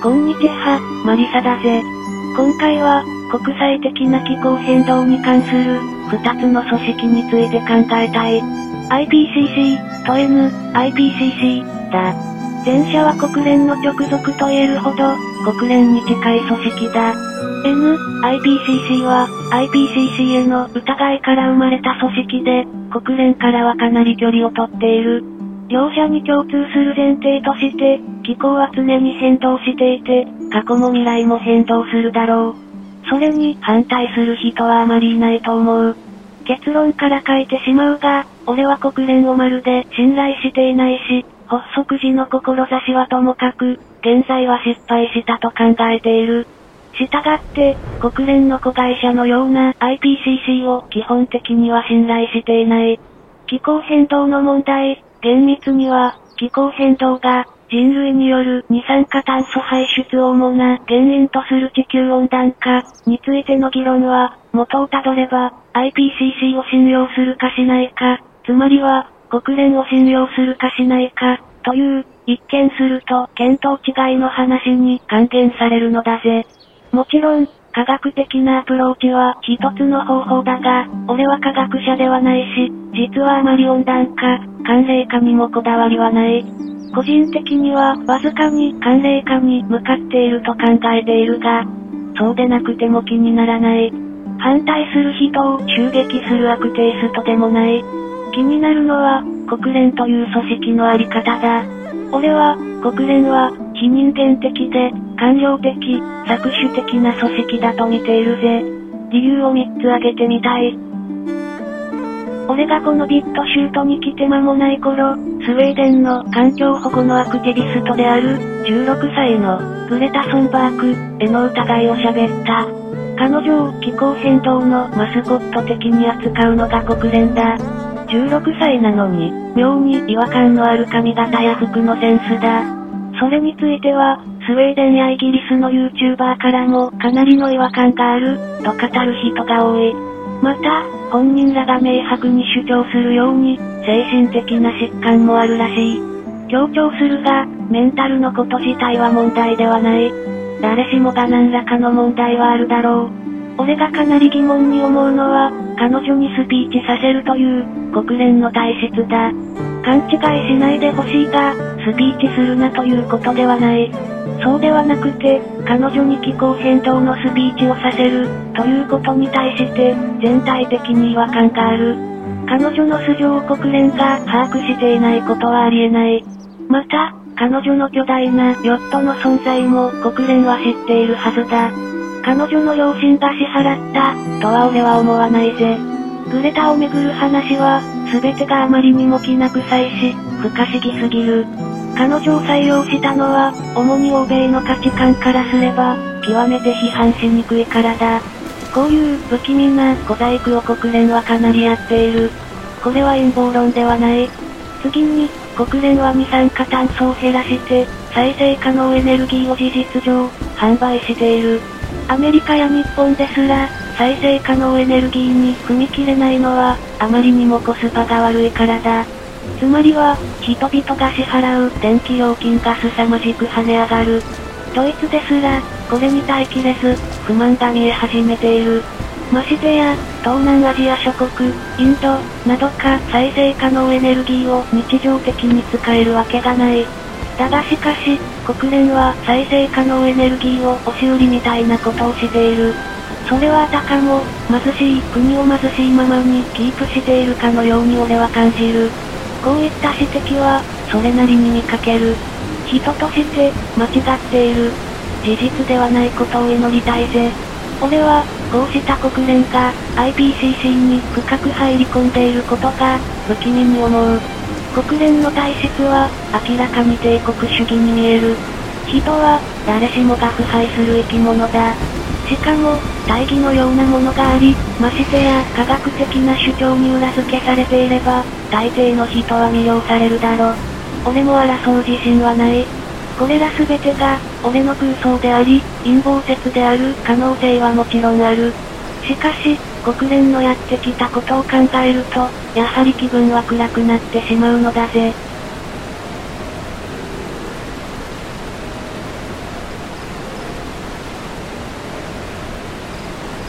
こんにちは、マリサだぜ。今回は、国際的な気候変動に関する、二つの組織について考えたい。IPCC と N、IPCC だ。前者は国連の直属と言えるほど、国連に近い組織だ。N、IPCC は、IPCC への疑いから生まれた組織で、国連からはかなり距離をとっている。両者に共通する前提として、気候は常に変動していて、過去も未来も変動するだろう。それに反対する人はあまりいないと思う。結論から書いてしまうが、俺は国連をまるで信頼していないし、発足時の志はともかく、現在は失敗したと考えている。したがって、国連の子会社のような IPCC を基本的には信頼していない。気候変動の問題、厳密には、気候変動が人類による二酸化炭素排出を主な原因とする地球温暖化についての議論は、元をたどれば、IPCC を信用するかしないか、つまりは、国連を信用するかしないか、という、一見すると見当違いの話に還元されるのだぜ。もちろん、科学的なアプローチは一つの方法だが、俺は科学者ではないし、実はあまり温暖化、寒冷化にもこだわりはない。個人的にはわずかに寒冷化に向かっていると考えているが、そうでなくても気にならない。反対する人を襲撃する悪テイストでもない。気になるのは、国連という組織のあり方だ。俺は、国連は、非人間的で、官僚的、搾取的な組織だと見ているぜ。理由を3つ挙げてみたい。俺がこのビットシュートに来て間もない頃、スウェーデンの環境保護のアクティビストである、16歳の、グレタ・ソンバーク、への疑いを喋った。彼女を気候変動のマスコット的に扱うのが国連だ。16歳なのに、妙に違和感のある髪型や服のセンスだ。それについては、スウェーデンやイギリスの YouTuber からもかなりの違和感がある、と語る人が多い。また、本人らが明白に主張するように、精神的な疾患もあるらしい。強調するが、メンタルのこと自体は問題ではない。誰しもが何らかの問題はあるだろう。俺がかなり疑問に思うのは、彼女にスピーチさせるという、国連の体質だ。勘違いしないでほしいが、スピーチするなということではない。そうではなくて、彼女に気候変動のスピーチをさせる、ということに対して、全体的に違和感がある。彼女の素性を国連が把握していないことはありえない。また、彼女の巨大なヨットの存在も国連は知っているはずだ。彼女の両親が支払った、とは俺は思わないぜ。グレタをめぐる話は、すべてがあまりにもきな臭いし、不可思議すぎる。彼女を採用したのは、主に欧米の価値観からすれば、極めて批判しにくいからだ。こういう不気味な小細工を国連はかなりやっている。これは陰謀論ではない。次に、国連は二酸化炭素を減らして、再生可能エネルギーを事実上、販売している。アメリカや日本ですら、再生可能エネルギーに踏み切れないのは、あまりにもコスパが悪いからだ。つまりは、人々が支払う電気料金が凄まじく跳ね上がる。ドイツですら、これに耐えきれず、不満が見え始めている。ましてや、東南アジア諸国、インド、などか再生可能エネルギーを日常的に使えるわけがない。だがしかし、国連は再生可能エネルギーを押し売りみたいなことをしている。それはあたかも、貧しい国を貧しいままにキープしているかのように俺は感じる。こういった指摘は、それなりに見かける。人として、間違っている。事実ではないことを祈りたいぜ。俺は、こうした国連が IPCC に深く入り込んでいることが不気味に思う。国連の体質は明らかに帝国主義に見える。人は誰しもが腐敗する生き物だ。しかも、大義のようなものがあり、ましてや科学的な主張に裏付けされていれば、大抵の人は魅了されるだろ。俺も争う自信はない。これら全てが、俺の空想であり、陰謀説である可能性はもちろんある。しかし、国連のやってきたことを考えると、やはり気分は暗くなってしまうのだぜ。